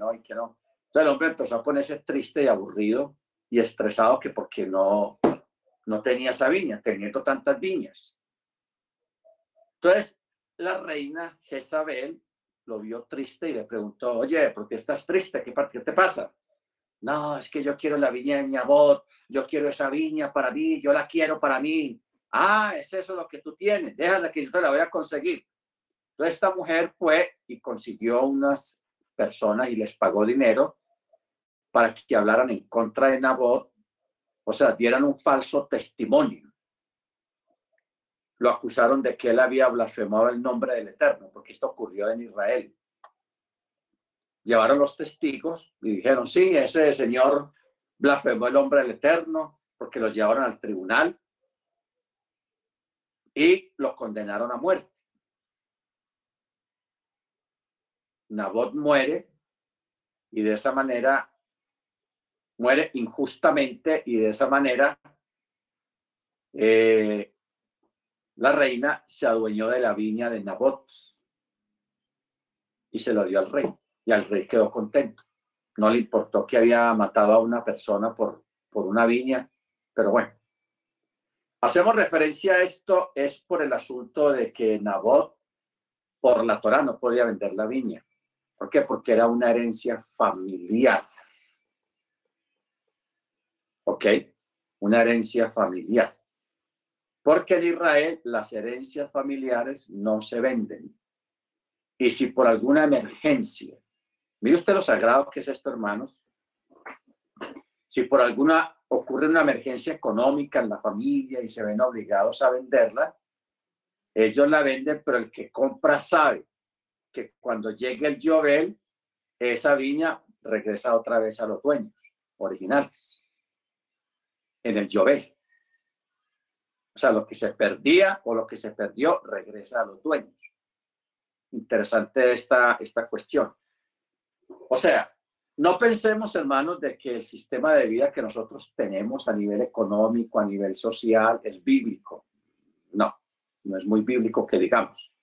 no, y que no. Entonces el hombre empezó a ponerse triste y aburrido y estresado que porque no, no tenía esa viña, teniendo tantas viñas. Entonces la reina Jezabel lo vio triste y le preguntó, oye, ¿por qué estás triste? ¿Qué, qué te pasa? No, es que yo quiero la viña de Ñabot, yo quiero esa viña para mí, yo la quiero para mí. Ah, es eso lo que tú tienes, déjala que yo te la voy a conseguir. Entonces esta mujer fue y consiguió unas personas y les pagó dinero para que hablaran en contra de Nabot, o sea, dieran un falso testimonio. Lo acusaron de que él había blasfemado el nombre del Eterno, porque esto ocurrió en Israel llevaron los testigos y dijeron, sí, ese señor blasfemó el nombre del Eterno, porque los llevaron al tribunal y los condenaron a muerte. Nabot muere y de esa manera muere injustamente y de esa manera eh, la reina se adueñó de la viña de Nabot y se lo dio al rey y al rey quedó contento. No le importó que había matado a una persona por, por una viña, pero bueno. Hacemos referencia a esto es por el asunto de que Nabot, por la Torah, no podía vender la viña. ¿Por qué? Porque era una herencia familiar. ¿Ok? Una herencia familiar. Porque en Israel las herencias familiares no se venden. Y si por alguna emergencia Mire usted lo sagrado que es esto, hermanos. Si por alguna ocurre una emergencia económica en la familia y se ven obligados a venderla, ellos la venden, pero el que compra sabe que cuando llegue el Jovel, esa viña regresa otra vez a los dueños originales, en el Jovel. O sea, lo que se perdía o lo que se perdió regresa a los dueños. Interesante esta, esta cuestión. O sea, no pensemos, hermanos, de que el sistema de vida que nosotros tenemos a nivel económico, a nivel social, es bíblico. No, no es muy bíblico que digamos,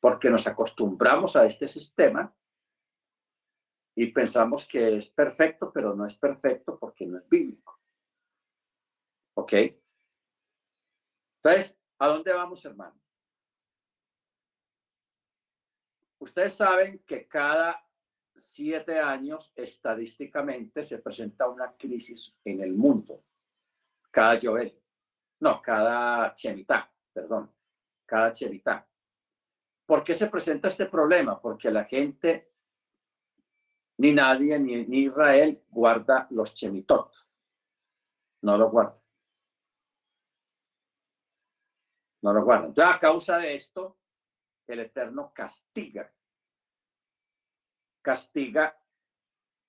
porque nos acostumbramos a este sistema y pensamos que es perfecto, pero no es perfecto porque no es bíblico. ¿Ok? Entonces, ¿a dónde vamos, hermanos? Ustedes saben que cada siete años, estadísticamente, se presenta una crisis en el mundo. Cada Joel. No, cada Chemitá, perdón. Cada Chemitá. ¿Por qué se presenta este problema? Porque la gente, ni nadie, ni, ni Israel, guarda los Chemitot. No lo guarda. No lo guarda. Entonces, a causa de esto, el Eterno castiga castiga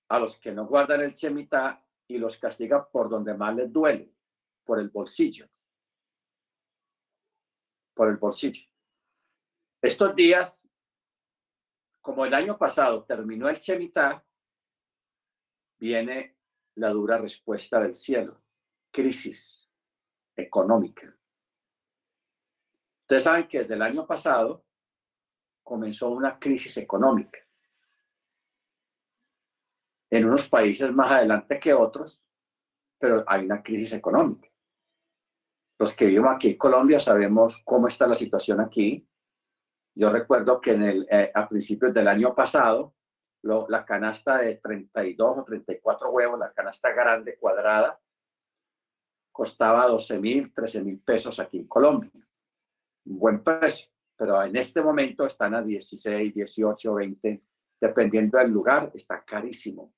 a los que no guardan el chemitá y los castiga por donde más les duele, por el bolsillo. Por el bolsillo. Estos días, como el año pasado terminó el chemitá, viene la dura respuesta del cielo, crisis económica. Ustedes saben que desde el año pasado comenzó una crisis económica en unos países más adelante que otros, pero hay una crisis económica. Los que vivimos aquí en Colombia sabemos cómo está la situación aquí. Yo recuerdo que en el, eh, a principios del año pasado, la canasta de 32 o 34 huevos, la canasta grande cuadrada, costaba 12 mil, 13 mil pesos aquí en Colombia. Un buen precio, pero en este momento están a 16, 18, 20, dependiendo del lugar, está carísimo.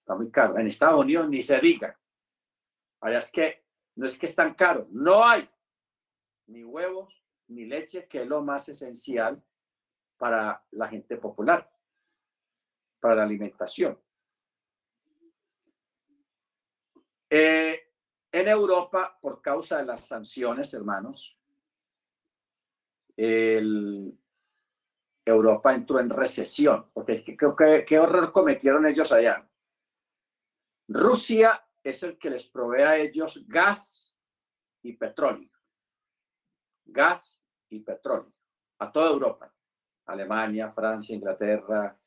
Está muy caro. En Estados Unidos ni se diga. Allá es que no es que es tan caro. No hay ni huevos ni leche, que es lo más esencial para la gente popular, para la alimentación. Eh, en Europa, por causa de las sanciones, hermanos, Europa entró en recesión, porque es que que qué horror cometieron ellos allá. Rusia es el que les provee a ellos gas y petróleo. Gas y petróleo. A toda Europa. Alemania, Francia, Inglaterra,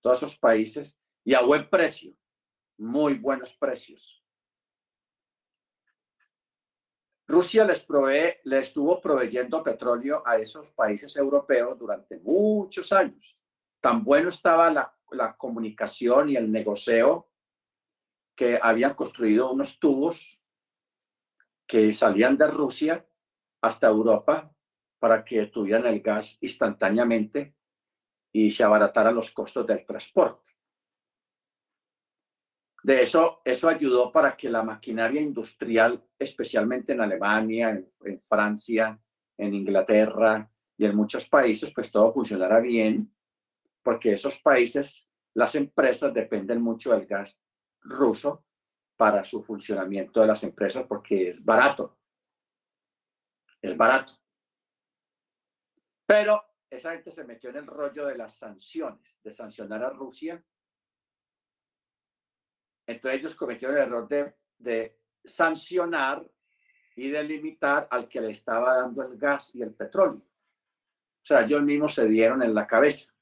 todos esos países, y a buen precio, muy buenos precios. Rusia les, provee, les estuvo proveyendo petróleo a esos países europeos durante muchos años. Tan bueno estaba la, la comunicación y el negocio que habían construido unos tubos que salían de Rusia hasta Europa para que tuvieran el gas instantáneamente y se abarataran los costos del transporte. De eso, eso ayudó para que la maquinaria industrial, especialmente en Alemania, en, Francia, en Inglaterra y en muchos países, pues todo funcionara bien, porque esos países, las empresas dependen mucho del gas ruso para su funcionamiento de las empresas porque es barato. Es barato. Pero esa gente se metió en el rollo de las sanciones, de sancionar a Rusia entonces ellos cometieron el error de, sancionar y de limitar al que le estaba dando el gas y el petróleo. O sea, ellos mismos se dieron en la cabeza.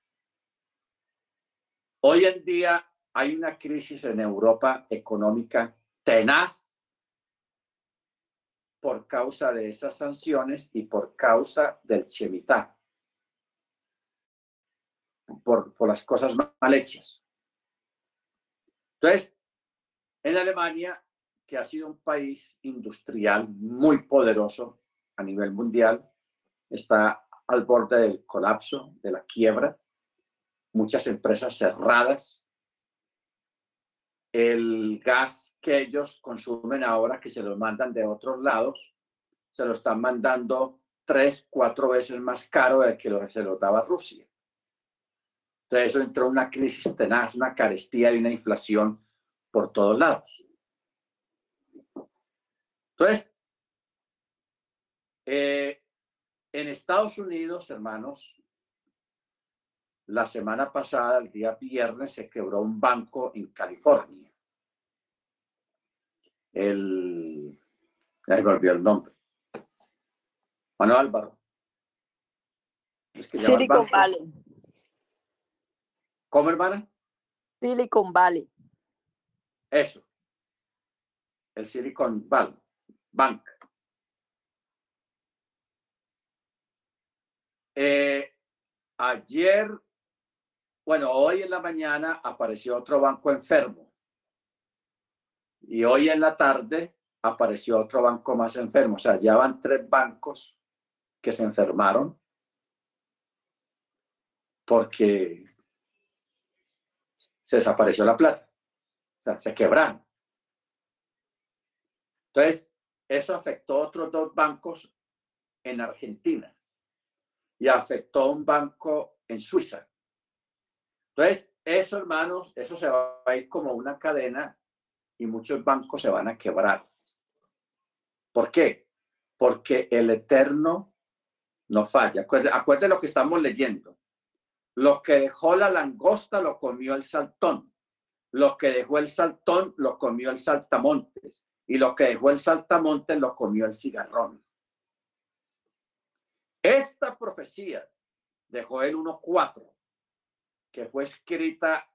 Hoy en día hay una crisis en Europa económica tenaz por causa de esas sanciones y por causa del chemitá, por, por las cosas mal hechas. Entonces, en Alemania, que ha sido un país industrial muy poderoso a nivel mundial, está al borde del colapso, de la quiebra, muchas empresas cerradas. El gas que ellos consumen ahora, que se lo mandan de otros lados, se lo están mandando tres, cuatro veces más caro de que se lo daba Rusia. Entonces eso entró una crisis tenaz, una carestía y una inflación por todos lados. Entonces, eh, en Estados Unidos, hermanos, la semana pasada, el día viernes, se quebró un banco en California. El, ya volvió el nombre. Manuel Álvaro. Silicon Valley. ¿Cómo, hermana? Silicon Valley. Eso. El Silicon Valley Bank. Eh, ayer, bueno, hoy en la mañana apareció otro banco enfermo. Y hoy en la tarde apareció otro banco más enfermo. O sea, ya van tres bancos que se enfermaron porque se desapareció la plata sea, se quebraron. Entonces, eso afectó a otros dos bancos en Argentina y afectó a un banco en Suiza. Entonces, eso, hermanos, eso se va a ir como una cadena y muchos bancos se van a quebrar. ¿Por qué? Porque el eterno no falla. Acuérdense lo que estamos leyendo. Lo que dejó la langosta lo comió el saltón. Lo que dejó el saltón lo comió el saltamontes y lo que dejó el saltamontes lo comió el cigarrón. Esta profecía de Joel 1.4, que fue escrita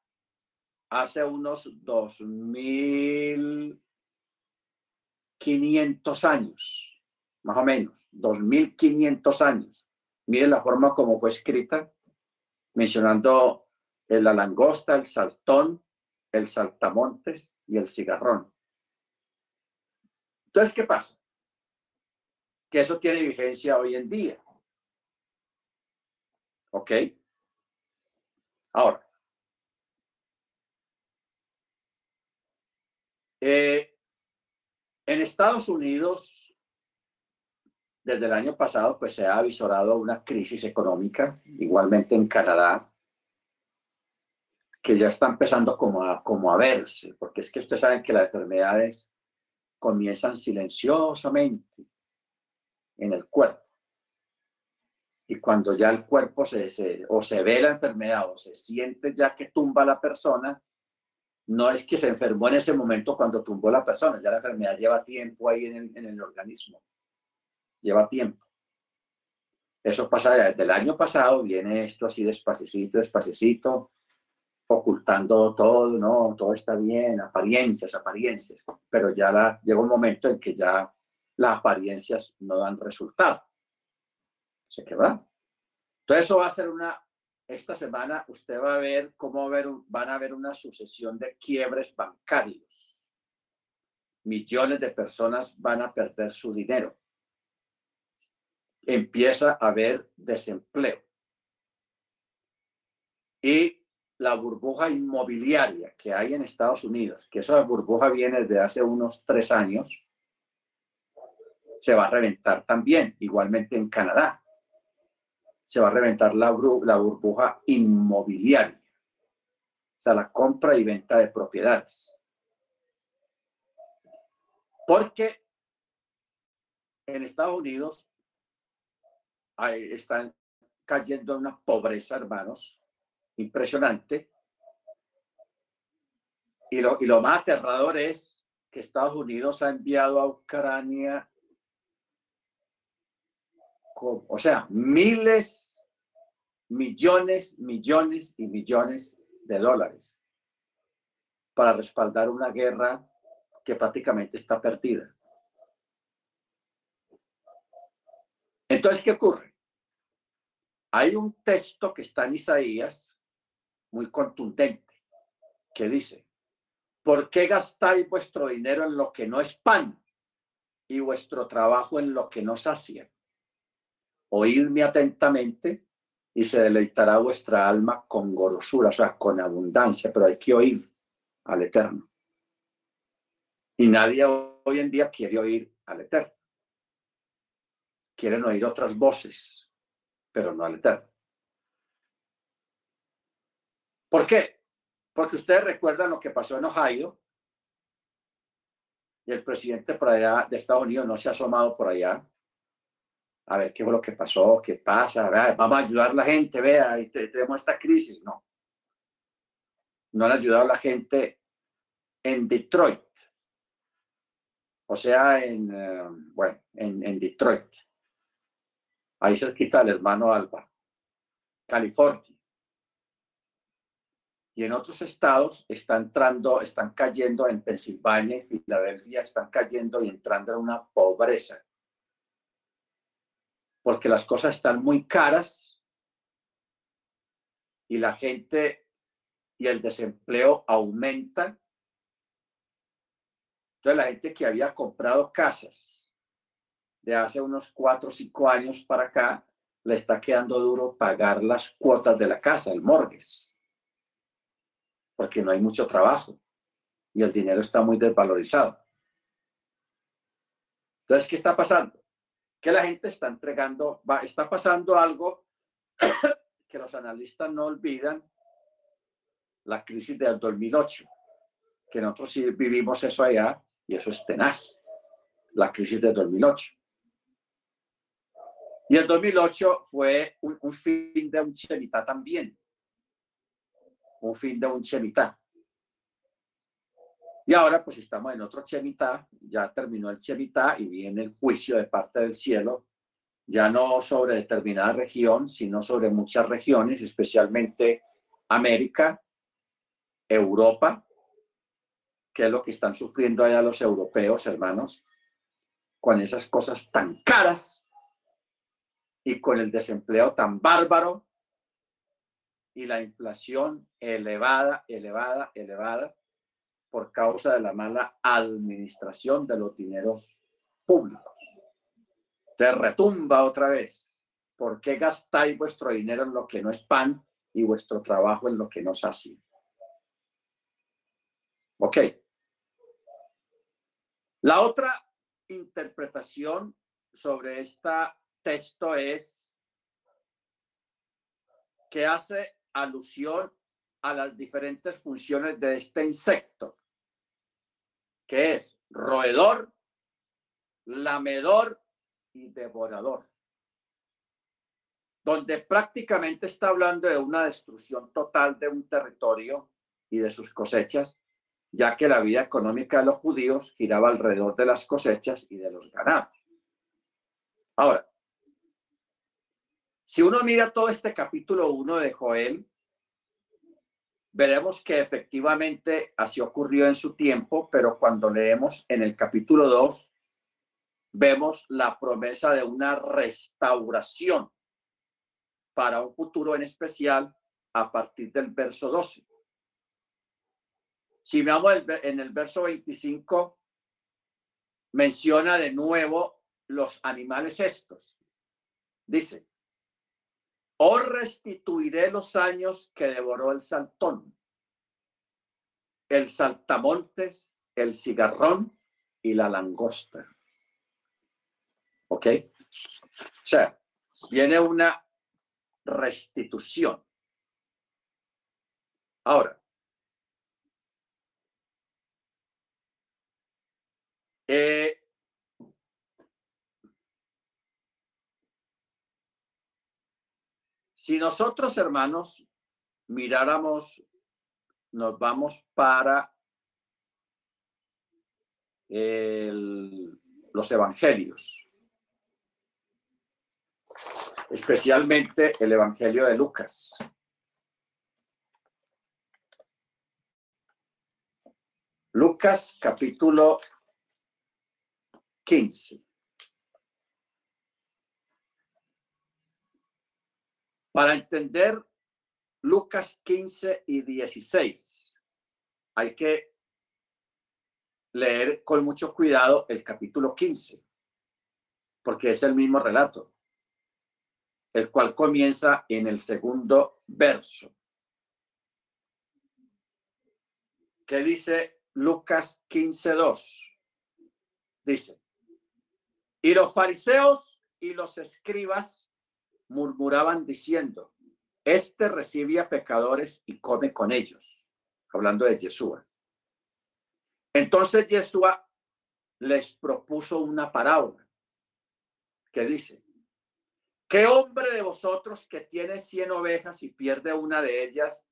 hace unos 2.500 años, más o menos, 2.500 años. Miren la forma como fue escrita, mencionando la langosta, el saltón, el saltamontes y el cigarrón. Entonces, ¿qué pasa? Que eso tiene vigencia hoy en día. ¿Ok? Ahora, eh, en Estados Unidos, desde el año pasado, pues se ha avisorado una crisis económica, igualmente en Canadá, que ya está empezando como a, como a verse, porque es que ustedes saben que las enfermedades comienzan silenciosamente en el cuerpo. Y cuando ya el cuerpo se, o se ve la enfermedad o se siente ya que tumba la persona, no es que se enfermó en ese momento cuando tumbó la persona, ya la enfermedad lleva tiempo ahí en el, en el organismo, lleva tiempo. Eso pasa desde el año pasado, viene esto así despacito, despacito, ocultando todo, no, todo está bien, apariencias, apariencias, pero ya la, llega un momento en que ya las apariencias no dan resultado. Se queda. Entonces eso va a ser una, esta semana usted va a ver cómo ver, van a haber una sucesión de quiebres bancarios. Millones de personas van a perder su dinero. Empieza a haber desempleo. Y la burbuja inmobiliaria que hay en Estados Unidos, que esa burbuja viene de hace unos tres años, se va a reventar también, igualmente en Canadá. Se va a reventar la, burbuja inmobiliaria, o sea, la compra y venta de propiedades. Porque en Estados Unidos están cayendo en una pobreza, hermanos, impresionante. Y lo, y lo más aterrador es que Estados Unidos ha enviado a Ucrania, o sea, miles, millones, millones y millones de dólares para respaldar una guerra que prácticamente está perdida. Entonces, ¿qué ocurre? Hay un texto que está en Isaías muy contundente, que dice, ¿por qué gastáis vuestro dinero en lo que no es pan y vuestro trabajo en lo que no sacia? Oídme atentamente y se deleitará vuestra alma con gorosura, o sea, con abundancia, pero hay que oír al Eterno. Y nadie hoy en día quiere oír al Eterno. Quieren oír otras voces, pero no al Eterno. ¿Por qué? Porque ustedes recuerdan lo que pasó en Ohio y el presidente de Estados Unidos no se ha asomado por allá a ver qué fue lo que pasó, qué pasa, vamos a ayudar a la gente, vea, y tenemos esta crisis. No. No han ayudado a la gente en Detroit. O sea, en, eh, bueno, en, en Detroit. Ahí se quita el hermano Alba. California y en otros estados están entrando, están cayendo en Pensilvania y Filadelfia, están cayendo y entrando en una pobreza. Porque las cosas están muy caras y la gente y el desempleo aumentan. Entonces la gente que había comprado casas de hace unos cuatro o cinco años para acá, le está quedando duro pagar las cuotas de la casa, el mortgage porque no hay mucho trabajo y el dinero está muy desvalorizado. Entonces, ¿qué está pasando? Que la gente está entregando, está pasando algo que los analistas no olvidan, la crisis del 2008, que nosotros sí vivimos eso allá y eso es tenaz, la crisis del 2008. Y el 2008 fue un, un fin de un chelita también un fin de un chemitá. Y ahora pues estamos en otro chemitá, ya terminó el chemitá y viene el juicio de parte del cielo, ya no sobre determinada región, sino sobre muchas regiones, especialmente América, Europa, que es lo que están sufriendo allá los europeos, hermanos, con esas cosas tan caras y con el desempleo tan bárbaro y la inflación elevada, elevada, elevada por causa de la mala administración de los dineros públicos. Te retumba otra vez. ¿Por qué gastáis vuestro dinero en lo que no es pan y vuestro trabajo en lo que no sacia? Ok. La otra interpretación sobre este texto es que hace alusión a las diferentes funciones de este insecto, que es roedor, lamedor y devorador, donde prácticamente está hablando de una destrucción total de un territorio y de sus cosechas, ya que la vida económica de los judíos giraba alrededor de las cosechas y de los ganados. Ahora, si uno mira todo este capítulo 1 de Joel, veremos que efectivamente así ocurrió en su tiempo, pero cuando leemos en el capítulo 2, vemos la promesa de una restauración para un futuro en especial a partir del verso 12. Si veamos en el verso 25, menciona de nuevo los animales estos. Dice, os restituiré los años que devoró el saltón, el saltamontes, el cigarrón y la langosta. ¿Ok? O sea, viene una restitución. Ahora, eh, Si nosotros, hermanos, miráramos, nos vamos para los evangelios, especialmente el evangelio de Lucas. Lucas capítulo 15. Para entender Lucas 15 y 16, hay que leer con mucho cuidado el capítulo 15, porque es el mismo relato, el cual comienza en el segundo verso. ¿Qué dice Lucas 2? Dice, y los fariseos y los escribas murmuraban diciendo, este recibe a pecadores y come con ellos, hablando de Yeshua. Entonces Yeshua les propuso una parábola que dice, ¿qué hombre de vosotros que tiene cien ovejas y pierde una de ellas,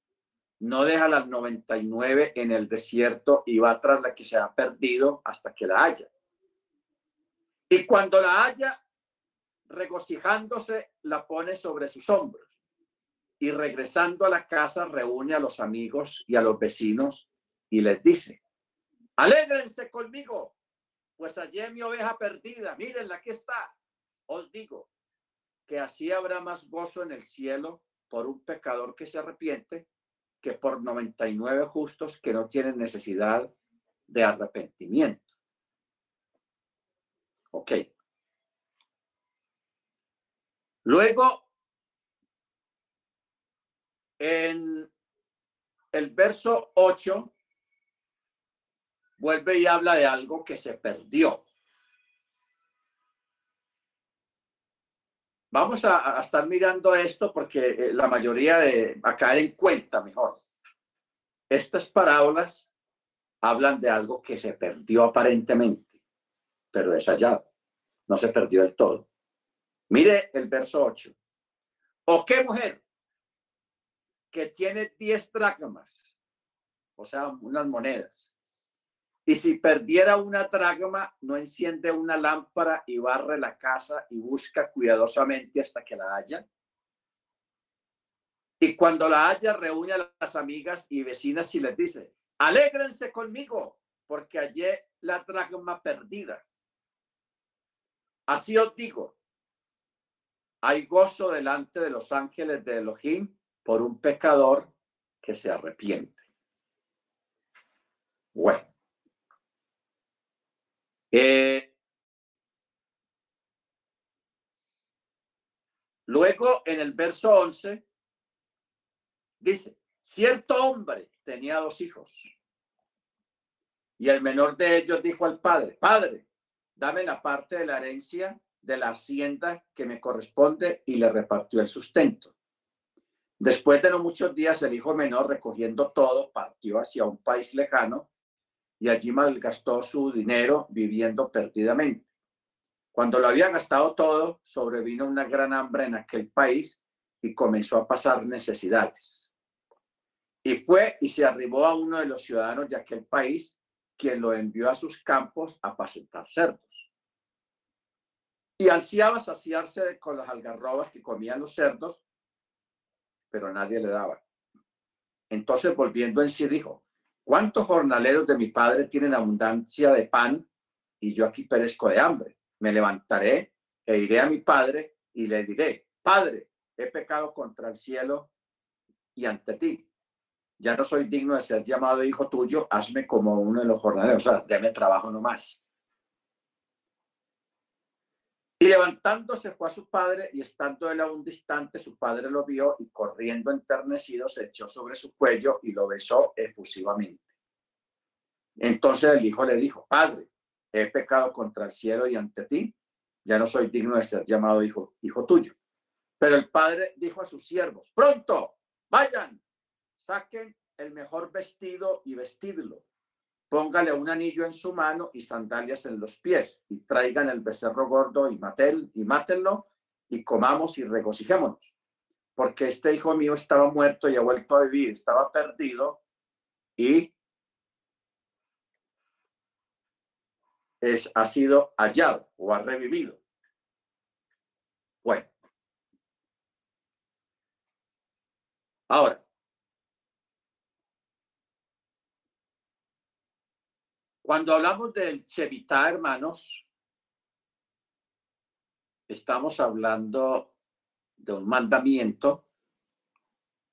no deja las noventa y nueve en el desierto y va tras la que se ha perdido hasta que la haya? Y cuando la haya, regocijándose, la pone sobre sus hombros y regresando a la casa reúne a los amigos y a los vecinos y les dice, alégrense conmigo, pues hallé mi oveja perdida, mírenla, aquí está. Os digo que así habrá más gozo en el cielo por un pecador que se arrepiente que por 99 justos que no tienen necesidad de arrepentimiento. Ok. Luego, en el verso 8, vuelve y habla de algo que se perdió. Vamos a, estar mirando esto porque eh, la mayoría de, a caer en cuenta mejor. Estas parábolas hablan de algo que se perdió aparentemente, pero es allá, no se perdió del todo. Mire el verso 8. ¿O qué mujer que tiene 10 dracmas, o sea, unas monedas, y si perdiera una dracma, no enciende una lámpara y barre la casa y busca cuidadosamente hasta que la haya? Y cuando la haya, reúne a las amigas y vecinas y les dice, alégrense conmigo, porque hallé la dracma perdida. Así os digo, hay gozo delante de los ángeles de Elohim por un pecador que se arrepiente. Bueno. Eh, luego en el verso 11 dice, cierto hombre tenía dos hijos y el menor de ellos dijo al padre, padre, dame la parte de la herencia de la hacienda que me corresponde y le repartió el sustento. Después de no muchos días, el hijo menor, recogiendo todo, partió hacia un país lejano y allí malgastó su dinero viviendo perdidamente. Cuando lo había gastado todo, sobrevino una gran hambre en aquel país y comenzó a pasar necesidades. Y fue y se arribó a uno de los ciudadanos de aquel país, quien lo envió a sus campos a apacentar cerdos y ansiaba saciarse con las algarrobas que comían los cerdos, pero nadie le daba. Entonces, volviendo en sí, dijo, ¿cuántos jornaleros de mi padre tienen abundancia de pan y yo aquí perezco de hambre? Me levantaré e iré a mi padre y le diré, Padre, he pecado contra el cielo y ante ti. Ya no soy digno de ser llamado hijo tuyo, hazme como uno de los jornaleros, o sea, deme trabajo nomás. Y levantándose fue a su padre y estando él aún distante, su padre lo vio y corriendo enternecido se echó sobre su cuello y lo besó efusivamente. Entonces el hijo le dijo, Padre, he pecado contra el cielo y ante ti, ya no soy digno de ser llamado hijo, hijo tuyo. Pero el padre dijo a sus siervos, pronto, vayan, saquen el mejor vestido y vestidlo póngale un anillo en su mano y sandalias en los pies, y traigan el becerro gordo y, maten, y mátenlo, y comamos y regocijémonos. Porque este hijo mío estaba muerto y ha vuelto a vivir, estaba perdido y es, ha sido hallado o ha revivido. Bueno. Ahora, Cuando hablamos del Chevita, hermanos, estamos hablando de un mandamiento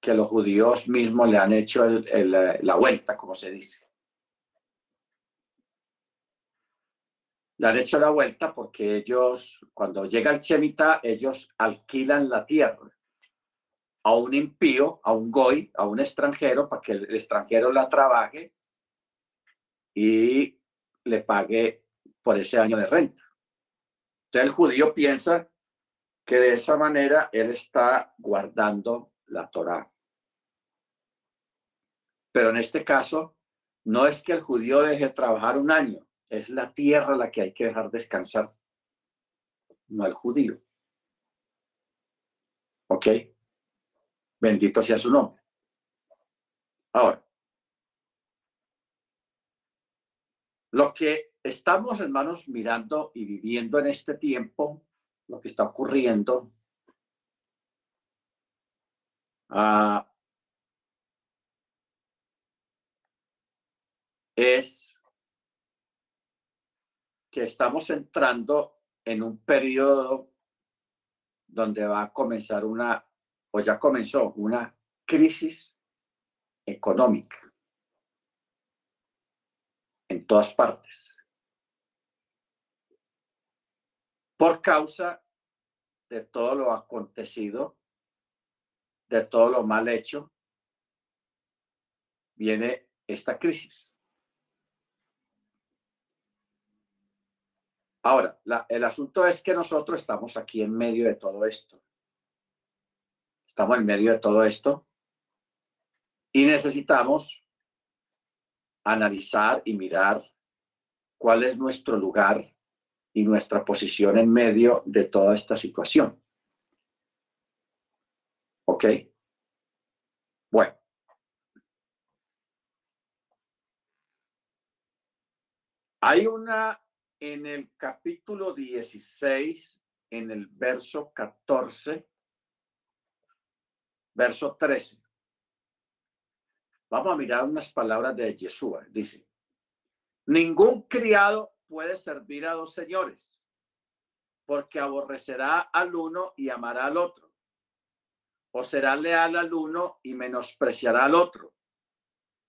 que los judíos mismos le han hecho la vuelta, como se dice. Le han hecho la vuelta porque ellos, cuando llega el Chevita, ellos alquilan la tierra a un impío, a un goy, a un extranjero, para que el extranjero la trabaje y le pague por ese año de renta. Entonces el judío piensa que de esa manera él está guardando la Torá. Pero en este caso, no es que el judío deje trabajar un año, es la tierra la que hay que dejar descansar, no el judío. ¿Ok? Bendito sea su nombre. Ahora, Lo que estamos, hermanos, mirando y viviendo en este tiempo, lo que está ocurriendo, ah, es que estamos entrando en un periodo donde va a comenzar una, o ya comenzó, una crisis económica todas partes. Por causa de todo lo acontecido, de todo lo mal hecho, viene esta crisis. Ahora, el asunto es que nosotros estamos aquí en medio de todo esto. Estamos en medio de todo esto y necesitamos analizar y mirar cuál es nuestro lugar y nuestra posición en medio de toda esta situación. ¿Ok? Bueno. Hay una en el capítulo 16, en el verso 14, verso 13. Vamos a mirar unas palabras de Yeshua. Dice, ningún criado puede servir a dos señores, porque aborrecerá al uno y amará al otro, o será leal al uno y menospreciará al otro.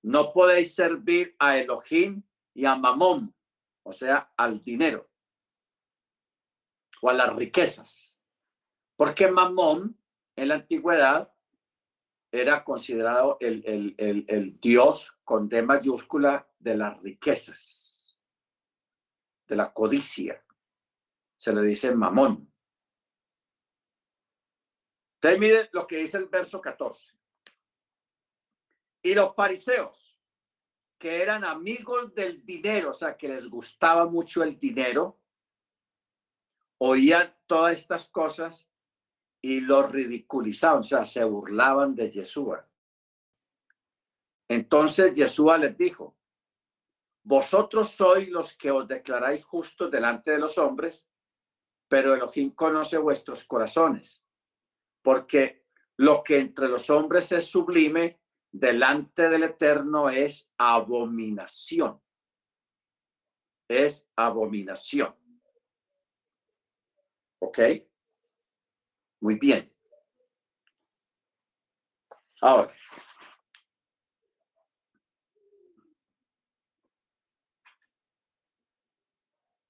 No podéis servir a Elohim y a Mamón, o sea, al dinero o a las riquezas. Porque Mamón en la antigüedad era considerado el, Dios con D mayúscula de las riquezas, de la codicia. Se le dice mamón. Entonces miren lo que dice el verso 14. Y los fariseos, que eran amigos del dinero, o sea, que les gustaba mucho el dinero, oían todas estas cosas y lo ridiculizaban, o sea, se burlaban de Yeshua. Entonces Yeshua les dijo, vosotros sois los que os declaráis justos delante de los hombres, pero Elohim conoce vuestros corazones, porque lo que entre los hombres es sublime delante del Eterno es abominación. Es abominación. ¿Ok? Muy bien. Ahora.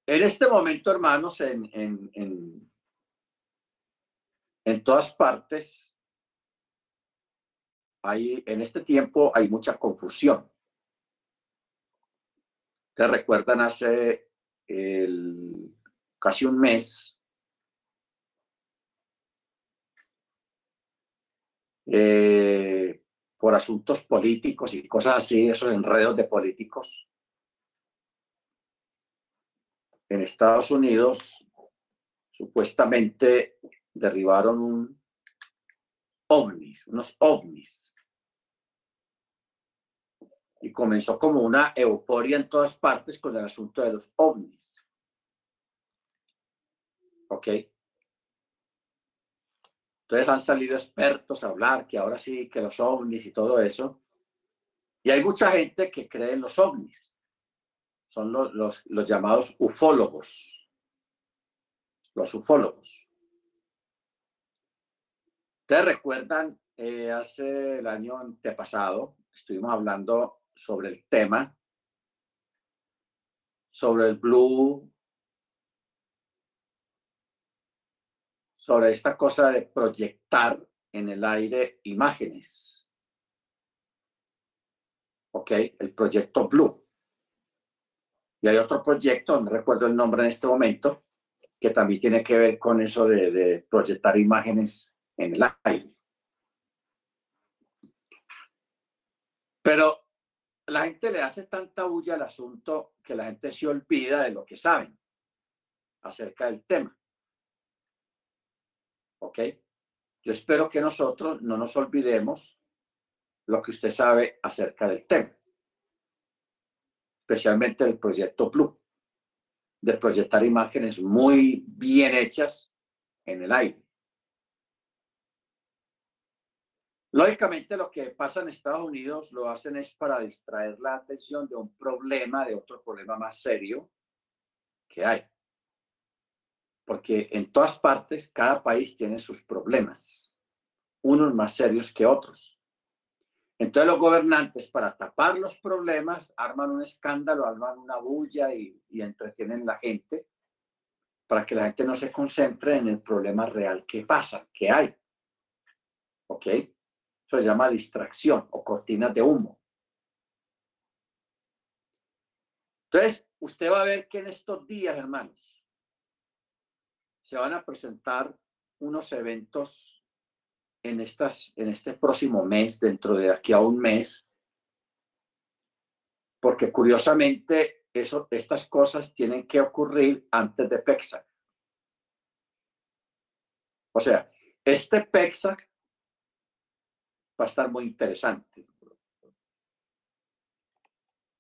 En este momento, hermanos, en, en, en, todas partes, hay, en este tiempo hay mucha confusión. ¿Te recuerdan hace casi un mes? Eh, por asuntos políticos y cosas así, esos enredos de políticos. En Estados Unidos, supuestamente derribaron un ovnis, unos ovnis. Y comenzó como una euforia en todas partes con el asunto de los ovnis. ¿Ok? Entonces han salido expertos a hablar que ahora sí, que los ovnis y todo eso. Y hay mucha gente que cree en los ovnis. Son los, los, llamados ufólogos. Los ufólogos. Ustedes recuerdan, eh, hace el año antepasado estuvimos hablando sobre el tema, sobre el blue, sobre esta cosa de proyectar en el aire imágenes. ¿Ok? El proyecto Blue. Y hay otro proyecto, no recuerdo el nombre en este momento, que también tiene que ver con eso de, proyectar imágenes en el aire. Pero la gente le hace tanta bulla al asunto que la gente se olvida de lo que saben acerca del tema. ¿Ok? Yo espero que nosotros no nos olvidemos lo que usted sabe acerca del tema, especialmente el proyecto Blue, de proyectar imágenes muy bien hechas en el aire. Lógicamente lo que pasa en Estados Unidos lo hacen es para distraer la atención de un problema, de otro problema más serio que hay. Porque en todas partes, cada país tiene sus problemas, unos más serios que otros. Entonces los gobernantes, para tapar los problemas, arman un escándalo, arman una bulla y, entretienen a la gente para que la gente no se concentre en el problema real que pasa, que hay. ¿Ok? Eso se llama distracción o cortinas de humo. Entonces, usted va a ver que en estos días, hermanos, se van a presentar unos eventos en, estas, en este próximo mes, dentro de aquí a un mes, porque curiosamente eso, estas cosas tienen que ocurrir antes de PEXAC. O sea, este PEXAC va a estar muy interesante.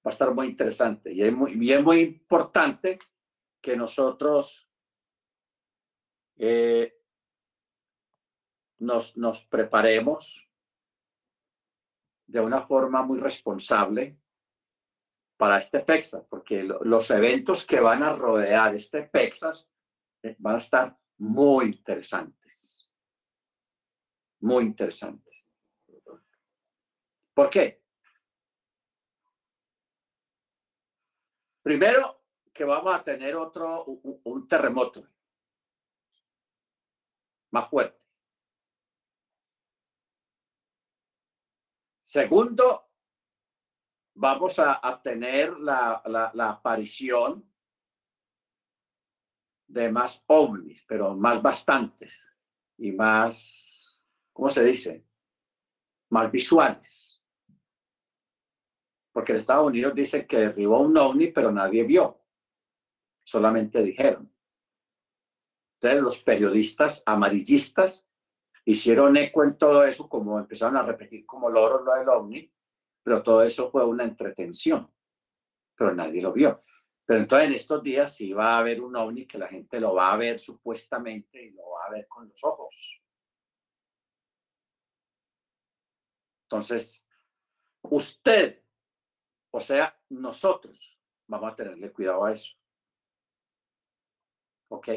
Va a estar muy interesante y es muy, bien muy importante que nosotros eh, nos, nos preparemos de una forma muy responsable para este Texas, porque los eventos que van a rodear este Texas eh, van a estar muy interesantes, muy interesantes. ¿Por qué? Primero, que vamos a tener otro, un, terremoto más fuerte. Segundo, vamos a, tener la, la, aparición de más ovnis, pero más bastantes y más, ¿cómo se dice? Más visuales porque en Estados Unidos dicen que derribó un ovni, pero nadie vio, solamente dijeron. Los periodistas amarillistas hicieron eco en todo eso, como empezaron a repetir como loros lo del ovni, pero todo eso fue una entretención, pero nadie lo vio. Pero entonces en estos días sí va a haber un ovni que la gente lo va a ver supuestamente y lo va a ver con los ojos. Entonces, usted, o sea, nosotros, vamos a tenerle cuidado a eso. ¿Ok?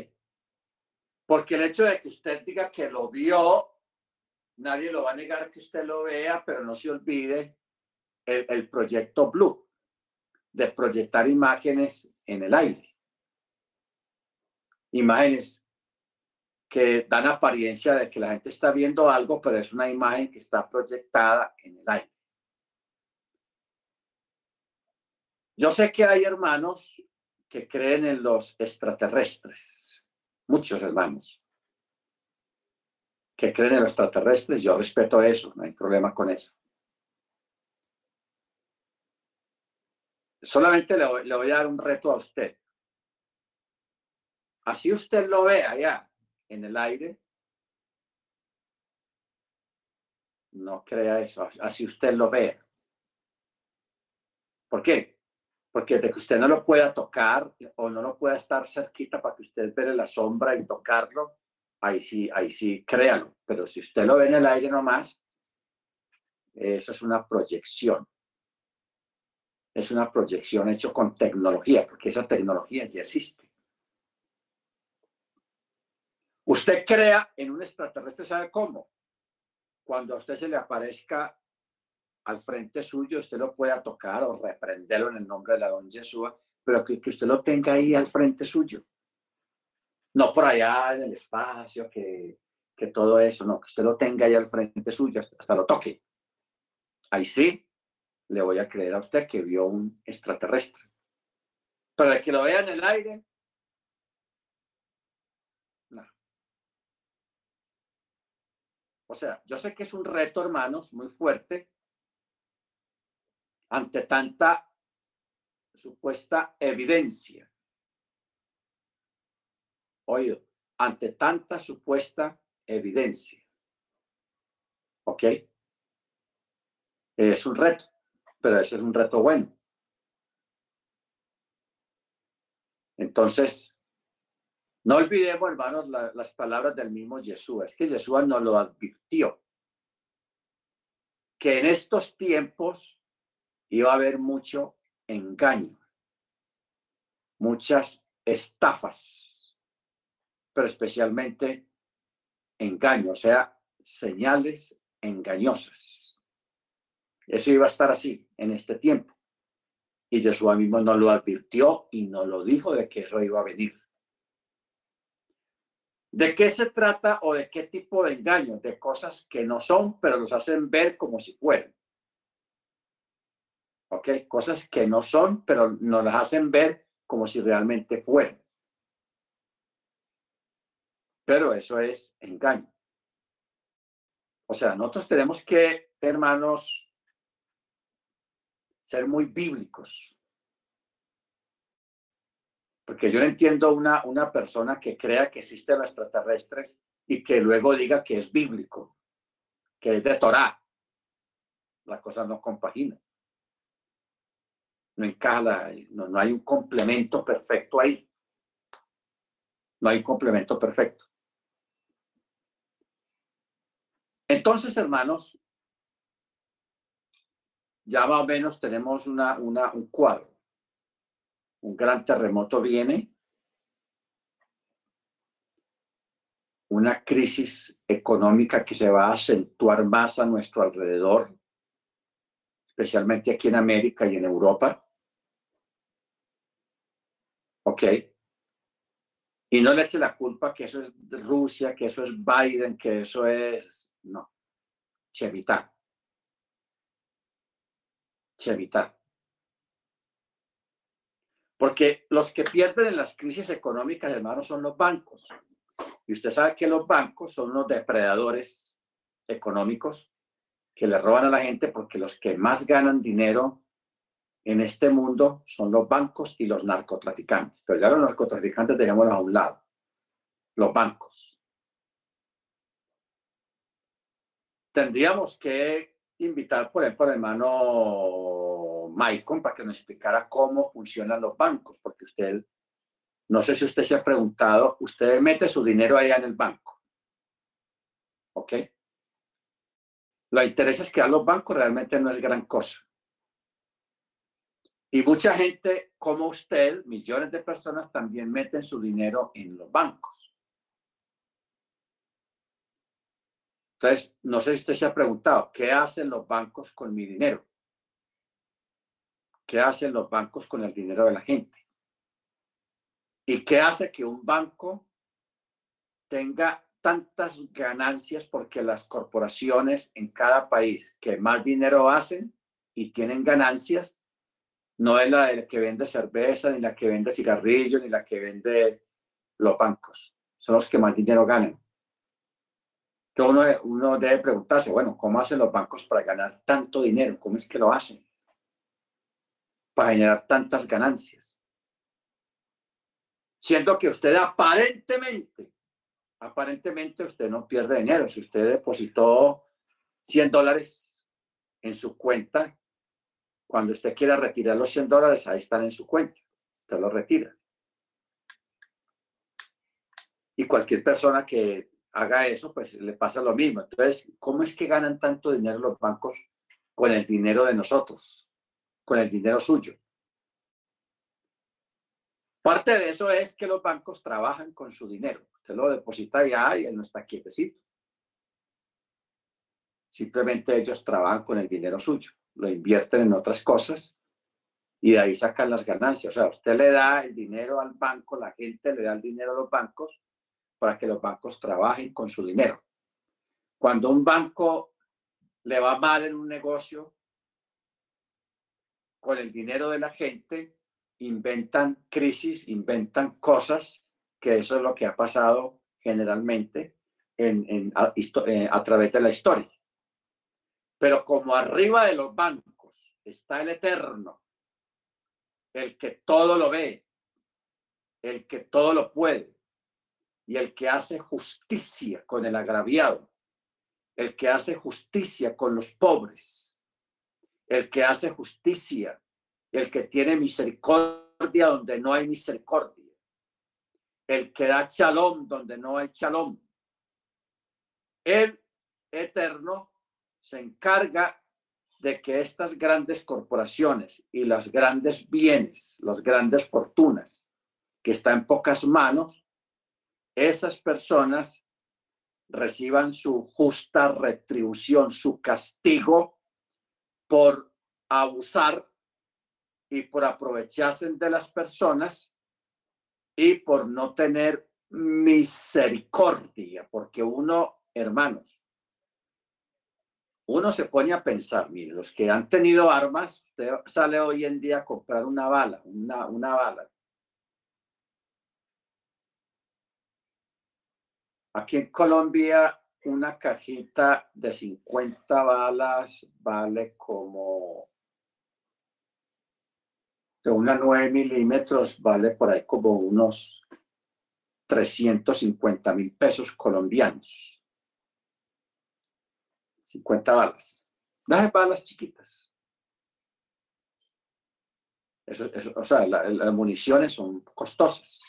Porque el hecho de que usted diga que lo vio, nadie lo va a negar que usted lo vea, pero no se olvide el, el proyecto Blue de proyectar imágenes en el aire. Imágenes que dan apariencia de que la gente está viendo algo, pero es una imagen que está proyectada en el aire. Yo sé que hay hermanos que creen en los extraterrestres, muchos hermanos que creen en los extraterrestres, yo respeto eso, no hay problema con eso. Solamente le voy, a dar un reto a usted. Así usted lo ve allá en el aire, no crea eso, así usted lo ve. ¿Por qué? Porque de que usted no lo pueda tocar o no lo pueda estar cerquita para que usted vea la sombra y tocarlo, ahí sí, ahí sí, créalo. Pero si usted lo ve en el aire nomás, eso es una proyección. Es una proyección hecho con tecnología, porque esa tecnología ya existe. Usted crea en un extraterrestre, ¿sabe cómo? Cuando a usted se le aparezca al frente suyo, usted lo pueda tocar o reprenderlo en el nombre de la don Yeshua, pero que, que usted lo tenga ahí al frente suyo. No por allá en el espacio, que, que todo eso, no, que usted lo tenga ahí al frente suyo, hasta, lo toque. Ahí sí, le voy a creer a usted que vio un extraterrestre. Pero de que lo vea en el aire, no. O sea, yo sé que es un reto, hermanos, muy fuerte, ante tanta supuesta evidencia. Oye, ante tanta supuesta evidencia. ¿Ok? Es un reto, pero ese es un reto bueno. Entonces, no olvidemos, hermanos, la, las palabras del mismo Jesús. Es que Jesús nos lo advirtió. Que en estos tiempos iba a haber mucho engaño, muchas estafas, pero especialmente engaño, o sea, señales engañosas. Eso iba a estar así en este tiempo. Y Jesús mismo nos lo advirtió y nos lo dijo de que eso iba a venir. ¿De qué se trata o de qué tipo de engaño? De cosas que no son, pero los hacen ver como si fueran. ¿Ok? Cosas que no son, pero nos las hacen ver como si realmente fueran. Pero eso es engaño. O sea, nosotros tenemos que, hermanos, ser muy bíblicos. Porque yo no entiendo una, una persona que crea que existen los extraterrestres y que luego diga que es bíblico, que es de Torah. La cosa no compagina no encaja, no, no hay un complemento perfecto ahí. No hay un complemento perfecto. Entonces, hermanos, ya más o menos tenemos una, una, un cuadro. Un gran terremoto viene, una crisis económica que se va a acentuar más a nuestro alrededor, especialmente aquí en América y en Europa. ¿Ok? Y no le eche la culpa que eso es Rusia, que eso es Biden, que eso es... No. Chevita. Chevita. Porque los que pierden en las crisis económicas, hermanos, son los bancos. Y usted sabe que los bancos son unos depredadores económicos que le roban a la gente porque los que más ganan dinero en este mundo son los bancos y los narcotraficantes. Pero ya los narcotraficantes dejémoslos a un lado. Los bancos. Tendríamos que invitar, por ejemplo, al hermano Maicon para que nos explicara cómo funcionan los bancos, porque usted, no sé si usted se ha preguntado, usted mete su dinero allá en el banco. ¿Ok? Lo interesa es que a los bancos realmente no es gran cosa Y mucha gente como usted, millones de personas, también meten su dinero en los bancos. Entonces, no sé si usted se ha preguntado, ¿qué hacen los bancos con mi dinero? ¿Qué hacen los bancos con el dinero de la gente? ¿Y qué hace que un banco tenga tantas ganancias porque las corporaciones en cada país que más dinero hacen y tienen ganancias, no es la que vende cerveza, ni la que vende cigarrillos, ni la que vende los bancos. Son los que más dinero ganan. Entonces uno, uno debe preguntarse, bueno, ¿cómo hacen los bancos para ganar tanto dinero? ¿Cómo es que lo hacen? Para generar tantas ganancias siendo que usted aparentemente, aparentemente usted no pierde dinero. Si usted depositó 100 dólares en su cuenta, cuando usted quiera retirar los 100 dólares, ahí están en su cuenta. Usted lo retira. Y cualquier persona que haga eso, pues le pasa lo mismo. Entonces, ¿cómo es que ganan tanto dinero los bancos con el dinero de nosotros, con el dinero suyo? Parte de eso es que los bancos trabajan con su dinero. Usted lo deposita ya y él no está quietecito. Simplemente ellos trabajan con el dinero suyo, lo invierten en otras cosas y de ahí sacan las ganancias. O sea, usted le da el dinero al banco, la gente le da el dinero a los bancos para que los bancos trabajen con su dinero. Cuando un banco le va mal en un negocio con el dinero de la gente, inventan crisis, inventan cosas, que eso es lo que ha pasado generalmente en, eh, a, través de la historia. Pero como arriba de los bancos está el eterno, el que todo lo ve, el que todo lo puede, y el que hace justicia con el agraviado, el que hace justicia con los pobres, el que hace justicia el que tiene misericordia donde no hay misericordia, el que da shalom donde no hay shalom. El eterno se encarga de que estas grandes corporaciones y las grandes bienes, las grandes fortunas que están en pocas manos, esas personas reciban su justa retribución, su castigo por abusar y por aprovecharse de las personas y por no tener misericordia, porque uno, hermanos, uno se pone a pensar, mire, los que han tenido armas, usted sale hoy en día a comprar una bala, una, una bala. Aquí en Colombia, una cajita de 50 balas vale como una 9 milímetros vale por ahí como unos 350 mil pesos colombianos. 50 balas. Las balas chiquitas. Eso, eso, o sea, las municiones son costosas.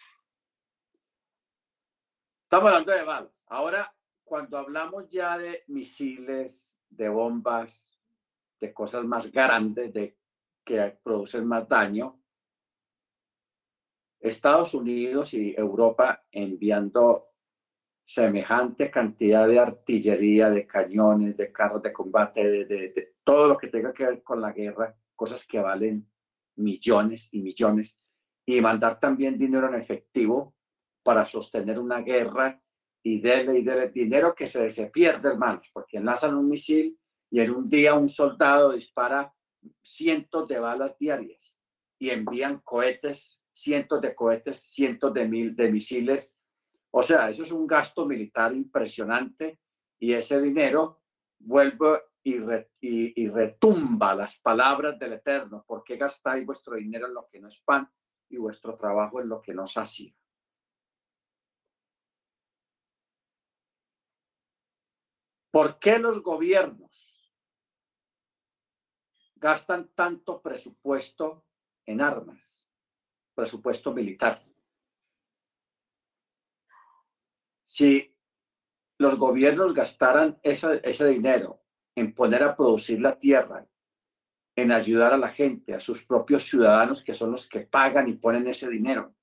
Estamos hablando de balas. Ahora, cuando hablamos ya de misiles, de bombas, de cosas más grandes, de que producen más daño. Estados Unidos y Europa enviando semejante cantidad de artillería, de cañones, de carros de combate, de, todo lo que tenga que ver con la guerra, cosas que valen millones y millones, y mandar también dinero en efectivo para sostener una guerra y darle y darle dinero que se, se pierde, hermanos, porque enlazan un misil y en un día un soldado dispara cientos de balas diarias y envían cohetes, cientos de cohetes, cientos de, mil, de misiles. O sea, eso es un gasto militar impresionante y ese dinero vuelve y, retumba las palabras del Eterno. ¿Por qué gastáis vuestro dinero en lo que no es pan y vuestro trabajo en lo que no sacia? ¿Por qué los gobiernos gastan tanto presupuesto en armas, presupuesto militar. Si los gobiernos gastaran ese, ese dinero en poner a producir la tierra, en ayudar a la gente, a sus propios ciudadanos, que son los que pagan y ponen ese dinero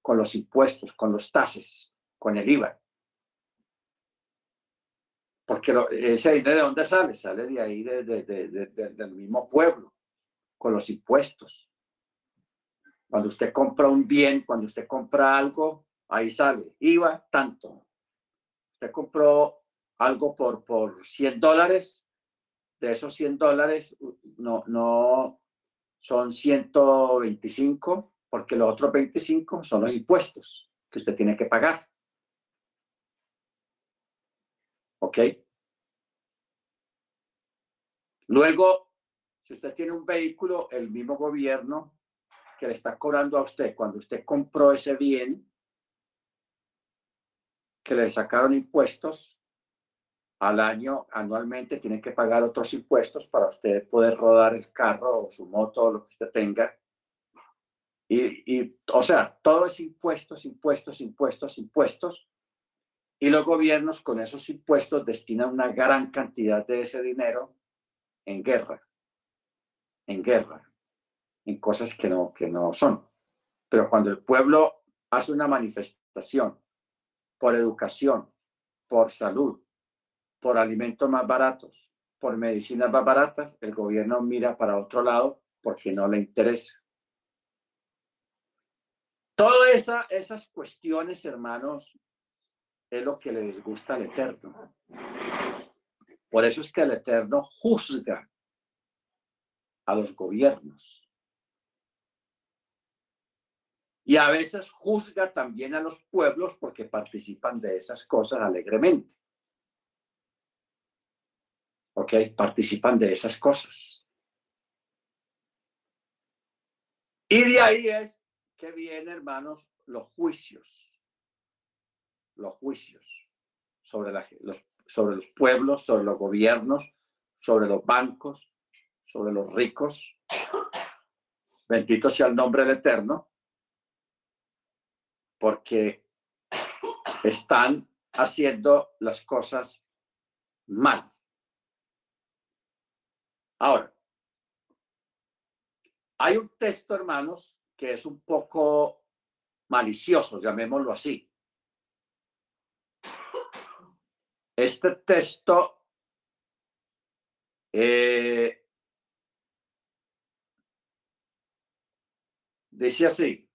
con los impuestos, con los tases, con el IVA. Porque ese dinero de dónde sale? Sale de ahí, del mismo pueblo, con los impuestos. Cuando usted compra un bien, cuando usted compra algo, ahí sale. IVA, tanto. Usted compró algo por, por 100 dólares, de esos 100 dólares, no, no son 125, porque los otros 25 son los impuestos que usted tiene que pagar. ¿Ok? Luego, si usted tiene un vehículo, el mismo gobierno que le está cobrando a usted cuando usted compró ese bien, que le sacaron impuestos, al año, anualmente, tiene que pagar otros impuestos para usted poder rodar el carro o su moto o lo que usted tenga. Y, y, o sea, todo es impuestos, impuestos, impuestos, impuestos. Y los gobiernos con esos impuestos destinan una gran cantidad de ese dinero en guerra, en guerra, en cosas que no, que no son. Pero cuando el pueblo hace una manifestación por educación, por salud, por alimentos más baratos, por medicinas más baratas, el gobierno mira para otro lado porque no le interesa. Todas esa, esas cuestiones, hermanos, es lo que le disgusta al Eterno. Por eso es que el Eterno juzga a los gobiernos. Y a veces juzga también a los pueblos porque participan de esas cosas alegremente. ¿Ok? Participan de esas cosas. Y de ahí es que vienen, hermanos, los juicios. Los juicios sobre los sobre los pueblos, sobre los gobiernos, sobre los bancos, sobre los ricos. Bendito sea el nombre del Eterno, porque están haciendo las cosas mal. Ahora, hay un texto, hermanos, que es un poco malicioso, llamémoslo así. Este texto eh, dice así.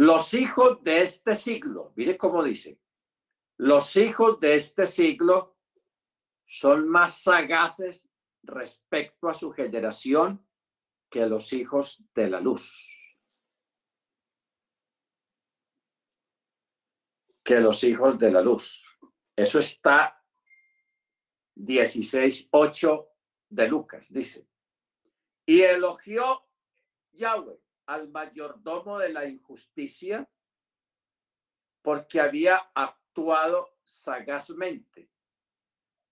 Los hijos de este siglo, mire cómo dice, los hijos de este siglo son más sagaces respecto a su generación que los hijos de la luz. que los hijos de la luz. Eso está 16.8 de Lucas, dice. Y elogió Yahweh al mayordomo de la injusticia porque había actuado sagazmente.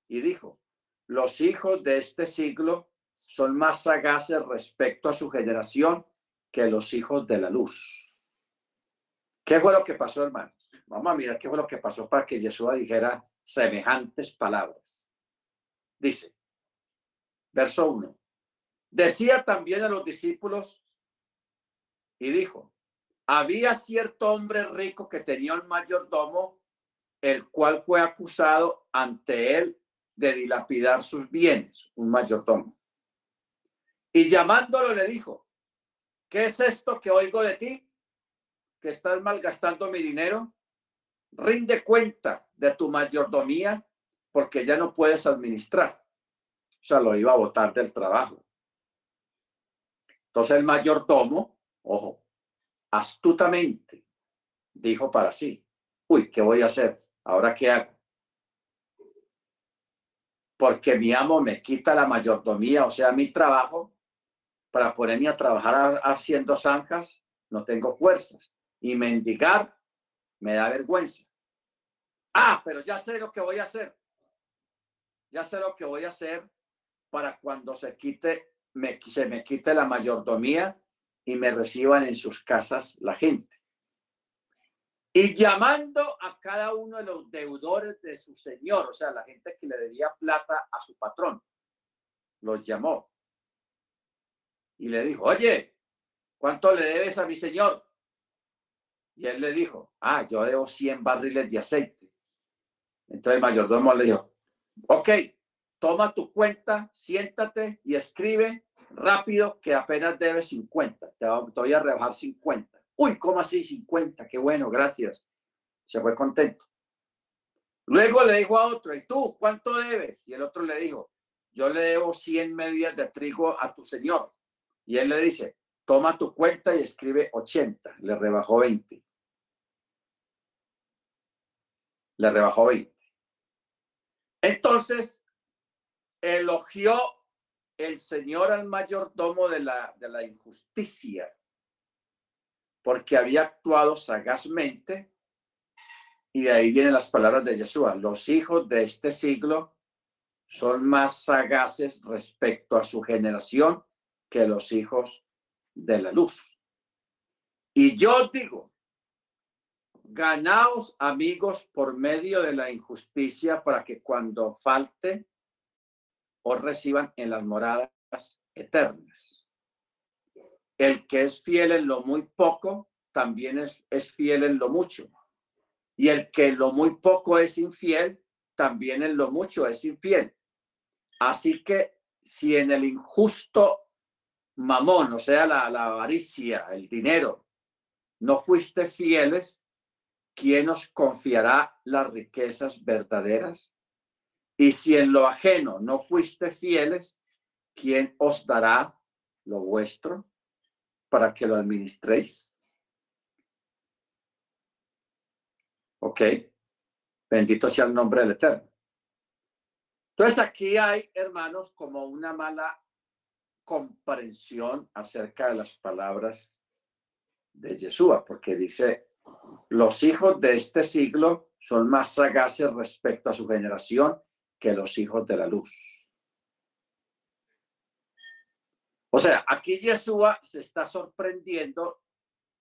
Y dijo, los hijos de este siglo son más sagaces respecto a su generación que los hijos de la luz. ¿Qué fue lo que pasó, hermano? Vamos a mirar qué fue lo que pasó para que Jesús dijera semejantes palabras. Dice, verso 1. Decía también a los discípulos y dijo, había cierto hombre rico que tenía un mayordomo, el cual fue acusado ante él de dilapidar sus bienes, un mayordomo. Y llamándolo le dijo, ¿qué es esto que oigo de ti? ¿Que estás malgastando mi dinero? rinde cuenta de tu mayordomía porque ya no puedes administrar. O sea, lo iba a votar del trabajo. Entonces el mayordomo, ojo, astutamente dijo para sí, uy, ¿qué voy a hacer? ¿Ahora qué hago? Porque mi amo me quita la mayordomía, o sea, mi trabajo, para ponerme a trabajar haciendo zanjas, no tengo fuerzas. Y mendigar me da vergüenza. Ah, pero ya sé lo que voy a hacer. Ya sé lo que voy a hacer para cuando se quite, se me quite la mayordomía y me reciban en sus casas la gente. y llamando a cada uno de los deudores de su señor, o sea, la gente que le debía plata a su patrón, los llamó y le dijo, oye, ¿cuánto le debes a mi señor? Y él le dijo, ah, yo debo 100 barriles de aceite. Entonces el mayordomo le dijo, ok, toma tu cuenta, siéntate y escribe rápido que apenas debes 50. Te voy a rebajar 50. Uy, ¿cómo así 50? Qué bueno, gracias. Se fue contento. Luego le dijo a otro, ¿y tú cuánto debes? Y el otro le dijo, yo le debo 100 medias de trigo a tu señor. Y él le dice, toma tu cuenta y escribe 80. Le rebajó 20. Le rebajó 20. Entonces, elogió el Señor al mayordomo de la, de la injusticia, porque había actuado sagazmente. Y de ahí vienen las palabras de Jesús. Los hijos de este siglo son más sagaces respecto a su generación que los hijos de la luz. Y yo digo, ganaos amigos por medio de la injusticia para que cuando falte reciban en las moradas eternas. El que es fiel en lo muy poco, también es, es fiel en lo mucho. Y el que en lo muy poco es infiel, también en lo mucho es infiel. Así que si en el injusto mamón, o sea, la, la avaricia, el dinero, no fuiste fieles, ¿quién os confiará las riquezas verdaderas? Y si en lo ajeno no fuiste fieles, ¿quién os dará lo vuestro para que lo administréis? Ok. Bendito sea el nombre del Eterno. Entonces aquí hay, hermanos, como una mala comprensión acerca de las palabras de Yeshua, porque dice, los hijos de este siglo son más sagaces respecto a su generación que los hijos de la luz. O sea, aquí Yeshua se está sorprendiendo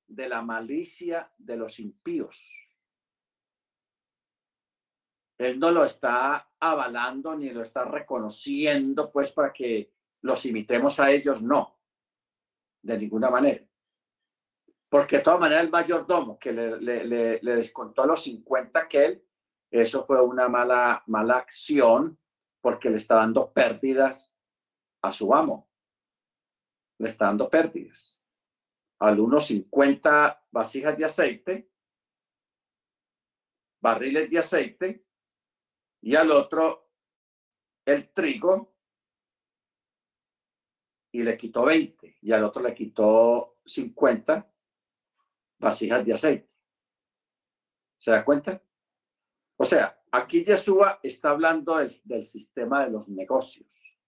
de la malicia de los impíos. Él no lo está avalando ni lo está reconociendo, pues, para que los imitemos a ellos, no, de ninguna manera. Porque de todas maneras el mayordomo que le, le, le, descontó los 50 que él, eso fue una mala, mala acción porque le está dando pérdidas a su amo. Le está dando pérdidas. Al uno 50 vasijas de aceite, barriles de aceite, y al otro el trigo y le quitó 20 y al otro le quitó 50 vasijas de aceite. ¿Se da cuenta? O sea, aquí Yeshua está hablando del, del sistema de los negocios.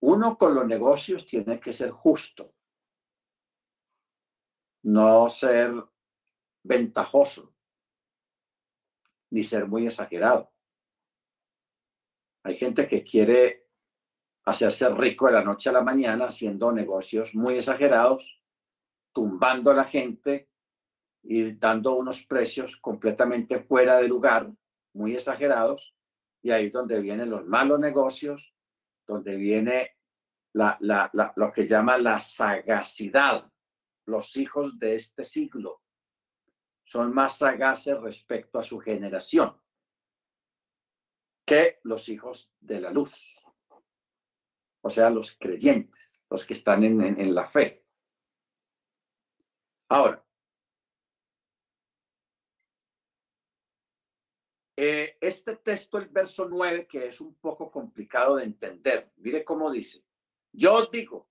Uno con los negocios tiene que ser justo, no ser ventajoso, ni ser muy exagerado. Hay gente que quiere hacerse rico de la noche a la mañana haciendo negocios muy exagerados, tumbando a la gente y dando unos precios completamente fuera de lugar, muy exagerados, y ahí es donde vienen los malos negocios, donde viene la, la, lo que llama la sagacidad. Los hijos de este siglo son más sagaces respecto a su generación que los hijos de la luz o sea, los creyentes, los que están en, la fe. Ahora, eh, este texto, el verso 9, que es un poco complicado de entender, mire cómo dice, yo digo,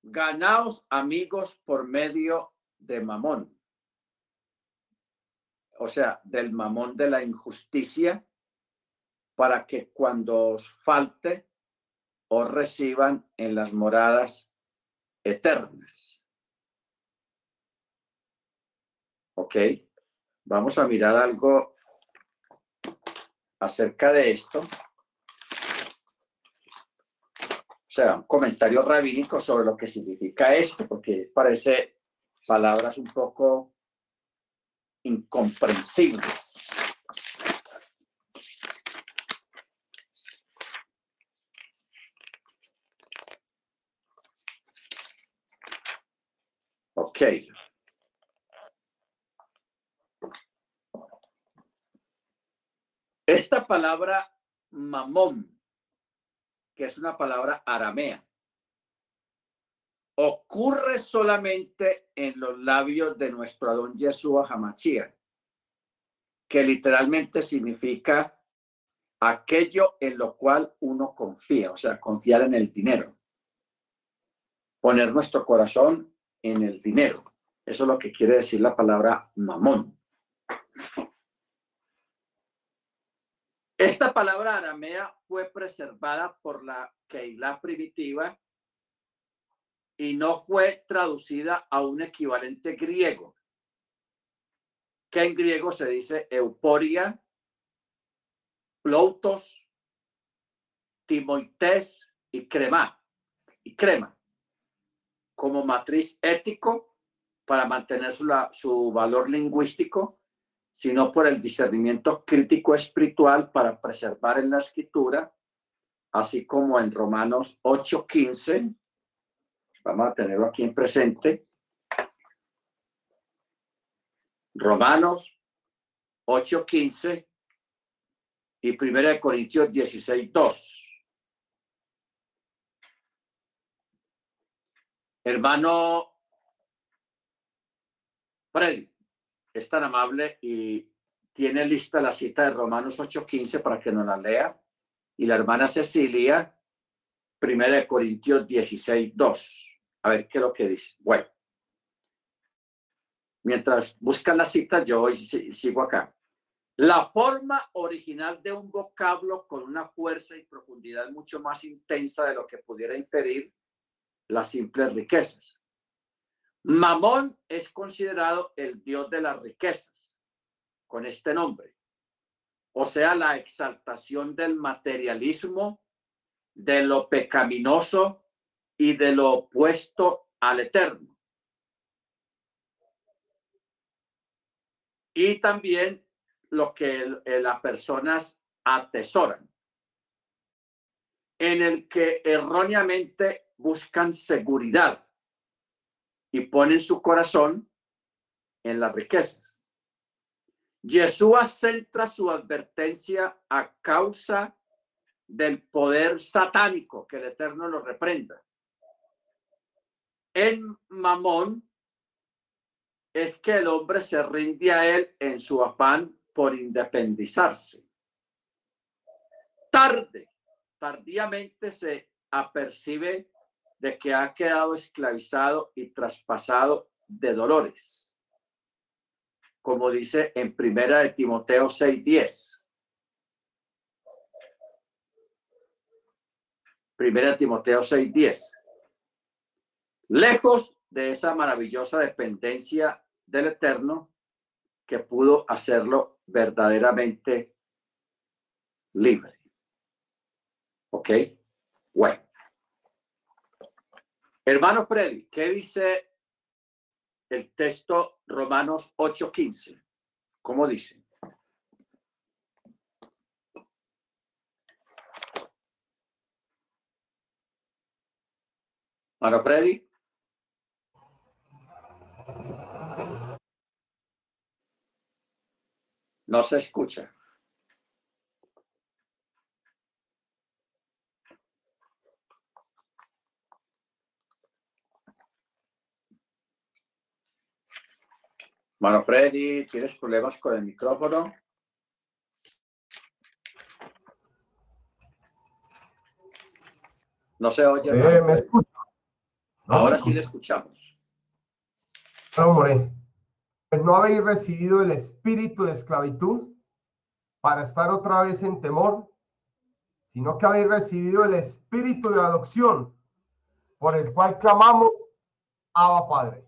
ganaos amigos por medio de mamón, o sea, del mamón de la injusticia, para que cuando os falte, os reciban en las moradas eternas. ¿Ok? Vamos a mirar algo acerca de esto. O sea, un comentario rabínico sobre lo que significa esto, porque parece palabras un poco incomprensibles. Ok. Esta palabra mamón, que es una palabra aramea, ocurre solamente en los labios de nuestro Adón Yeshua Hamachia, que literalmente significa aquello en lo cual uno confía, o sea, confiar en el dinero. Poner nuestro corazón en el dinero. Eso es lo que quiere decir la palabra mamón. Esta palabra aramea fue preservada por la Keilah primitiva y no fue traducida a un equivalente griego, que en griego se dice euporia, ploutos, timoites y crema, y crema, como matriz ético para mantener su, su valor lingüístico, sino por el discernimiento crítico espiritual para preservar en la escritura, así como en Romanos 8:15 Vamos a tenerlo aquí en presente. Romanos 8:15 y 1 Corintios 16:2. Hermano Freddy, es tan amable y tiene lista la cita de Romanos 8:15 para que nos la lea. Y la hermana Cecilia, 1 Corintios 16:2. A ver qué es lo que dice. Bueno, mientras buscan la cita, yo sigo acá. La forma original de un vocablo con una fuerza y profundidad mucho más intensa de lo que pudiera inferir las simples riquezas. Mamón es considerado el dios de las riquezas con este nombre. O sea, la exaltación del materialismo, de lo pecaminoso y de lo opuesto al eterno. Y también lo que eh, las personas atesoran, en el que erróneamente buscan seguridad y ponen su corazón en las riquezas. Yeshua centra su advertencia a causa del poder satánico, que el Eterno lo reprenda en Mamón es que el hombre se rinde a él en su afán por independizarse. Tarde, tardíamente se apercibe de que ha quedado esclavizado y traspasado de dolores. Como dice en primera de Timoteo 6:10. Primera de Timoteo 6:10 lejos de esa maravillosa dependencia del Eterno que pudo hacerlo verdaderamente libre. ¿Ok? Bueno. Hermano Freddy, ¿qué dice el texto Romanos 8:15? ¿Cómo dice? Hermano Freddy. No se escucha. Mano Freddy, ¿tienes problemas con el micrófono? No se oye. Eh, ¿Me escucha? Ahora sí le escuchamos. No, pues no habéis recibido el espíritu de esclavitud para estar otra vez en temor, sino que habéis recibido el espíritu de adopción por el cual clamamos, Abba Padre.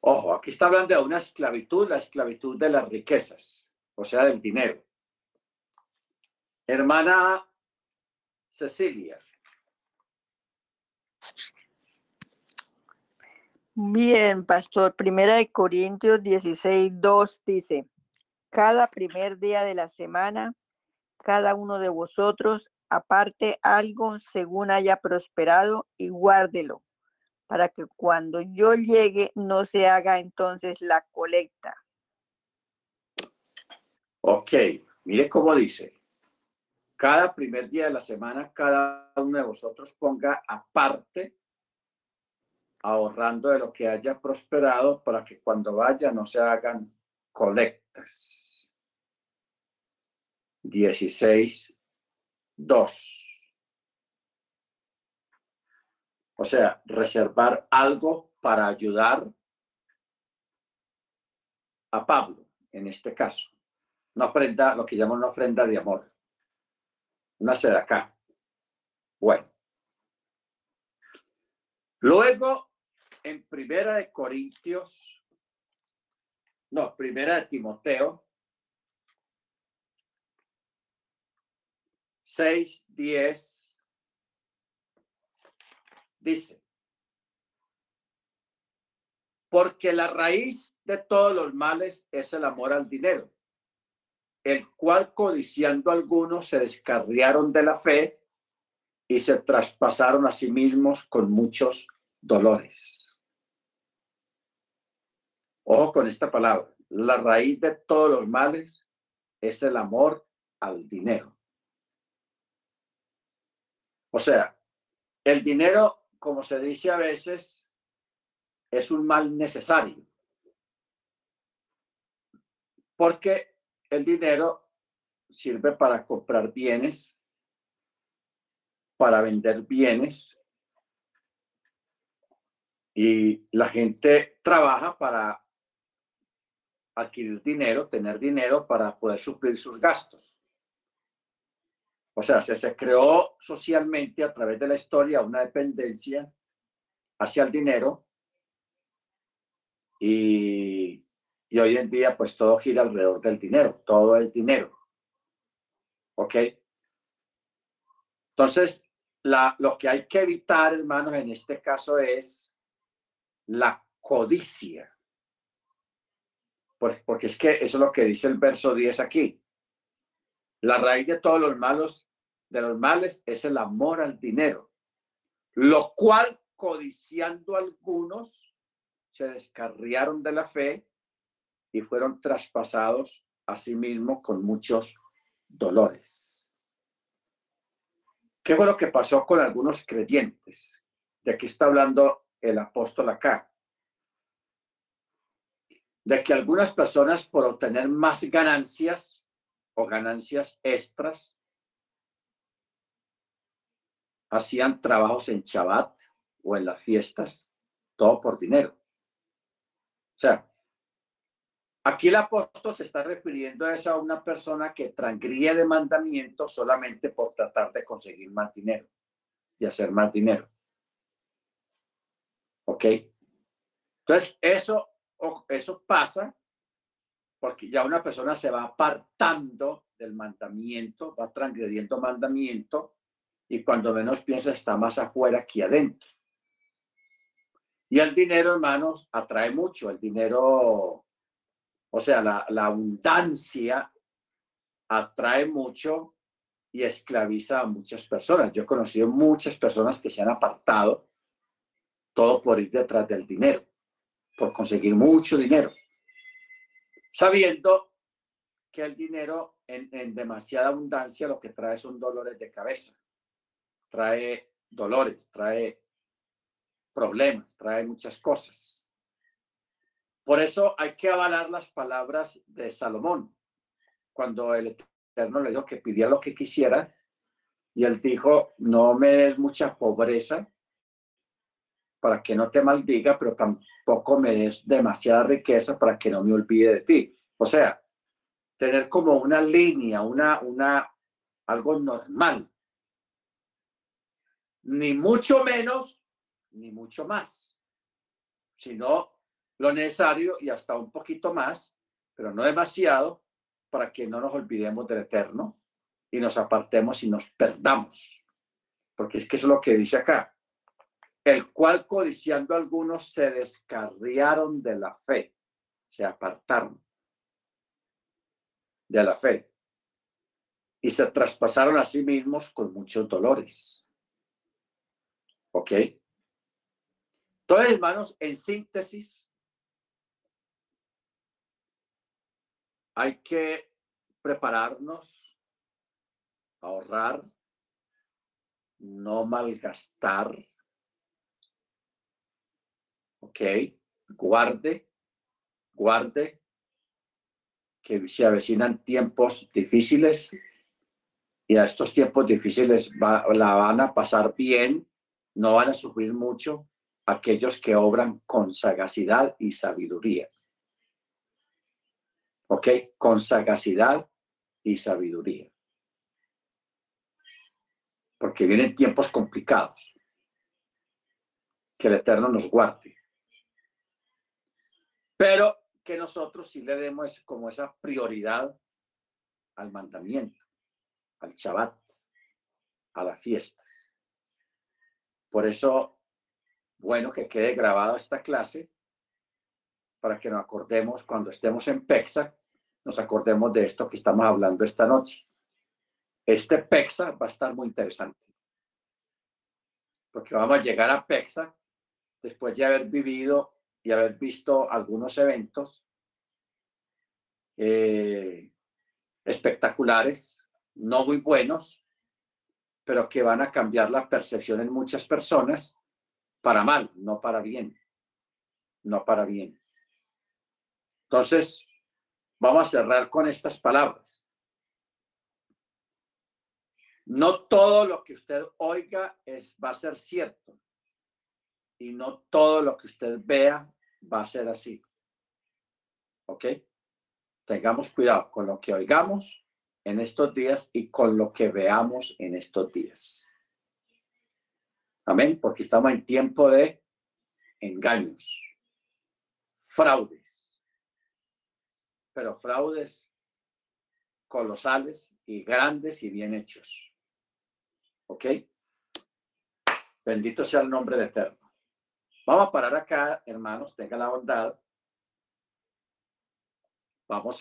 Ojo, aquí está hablando de una esclavitud, la esclavitud de las riquezas, o sea, del dinero. Hermana Cecilia. Bien, pastor. Primera de Corintios 16, 2 dice, cada primer día de la semana, cada uno de vosotros aparte algo según haya prosperado y guárdelo, para que cuando yo llegue no se haga entonces la colecta. Ok, mire cómo dice. Cada primer día de la semana, cada uno de vosotros ponga aparte, ahorrando de lo que haya prosperado, para que cuando vaya no se hagan colectas. 16, 2. O sea, reservar algo para ayudar a Pablo, en este caso. Una ofrenda, lo que llaman una ofrenda de amor. Una acá. Bueno. Luego, en Primera de Corintios, no, Primera de Timoteo, 6, 10, dice, porque la raíz de todos los males es el amor al dinero, el cual codiciando algunos se descarriaron de la fe y se traspasaron a sí mismos con muchos dolores. Ojo con esta palabra. La raíz de todos los males es el amor al dinero. O sea, el dinero, como se dice a veces, es un mal necesario. Porque el dinero sirve para comprar bienes, para vender bienes. Y la gente trabaja para adquirir dinero, tener dinero para poder suplir sus gastos. O sea, se, creó socialmente a través de la historia una dependencia hacia el dinero y, hoy en día pues todo gira alrededor del dinero, todo el dinero. ¿Ok? Entonces, la, lo que hay que evitar, hermanos, en este caso es la codicia. Porque es que eso es lo que dice el verso 10 aquí. La raíz de todos los malos de los males es el amor al dinero, lo cual codiciando algunos se descarriaron de la fe y fueron traspasados a sí mismos con muchos dolores. ¿Qué fue lo que pasó con algunos creyentes? De aquí está hablando el apóstol acá. De que algunas personas por obtener más ganancias ganancias extras hacían trabajos en Shabbat o en las fiestas, todo por dinero. O sea, aquí el apóstol se está refiriendo a esa una persona que transgríe de mandamiento solamente por tratar de conseguir más dinero y hacer más dinero. ¿Ok? Entonces, eso, eso pasa porque ya una persona se va apartando del mandamiento, va transgrediendo mandamiento y cuando menos piensa está más afuera que adentro. Y el dinero, hermanos, atrae mucho. El dinero, o sea, la, la abundancia atrae mucho y esclaviza a muchas personas. Yo he conocido muchas personas que se han apartado todo por ir detrás del dinero, por conseguir mucho dinero, sabiendo que el dinero en, demasiada abundancia lo que trae son dolores de cabeza trae dolores, trae problemas, trae muchas cosas. Por eso hay que avalar las palabras de Salomón, cuando el Eterno le dijo que pidiera lo que quisiera, y él dijo, no me des mucha pobreza para que no te maldiga, pero tampoco me des demasiada riqueza para que no me olvide de ti. O sea, tener como una línea, una, una, algo normal, ni mucho menos, ni mucho más, sino lo necesario y hasta un poquito más, pero no demasiado, para que no nos olvidemos del eterno y nos apartemos y nos perdamos. Porque es que eso es lo que dice acá. El cual codiciando algunos se descarriaron de la fe, se apartaron de la fe y se traspasaron a sí mismos con muchos dolores. ¿Ok? Entonces, hermanos, en síntesis, hay que prepararnos, ahorrar, no malgastar. ¿Ok? Guarde, guarde, que se avecinan tiempos difíciles y a estos tiempos difíciles la van a pasar bien, no van a sufrir mucho aquellos que obran con sagacidad y sabiduría. ¿Ok? Con sagacidad y sabiduría. Porque vienen tiempos complicados. Que el Eterno nos guarde. Pero que nosotros sí le demos como esa prioridad al mandamiento al Shabbat, a las fiestas. Por eso, bueno que quede grabada esta clase para que nos acordemos cuando estemos en Pexa, nos acordemos de esto que estamos hablando esta noche. Este Pexa va a estar muy interesante, porque vamos a llegar a Pexa después de haber vivido y haber visto algunos eventos eh, espectaculares no muy buenos, pero que van a cambiar la percepción en muchas personas para mal, no para bien, no para bien. Entonces, vamos a cerrar con estas palabras. No todo lo que usted oiga es, va a ser cierto y no todo lo que usted vea va a ser así. ¿Ok? Tengamos cuidado con lo que oigamos en estos días y con lo que veamos en estos días. Amén, porque estamos en tiempo de engaños, fraudes, pero fraudes colosales y grandes y bien hechos. ¿Ok? Bendito sea el nombre de Eterno. Vamos a parar acá, hermanos, tenga la bondad. Vamos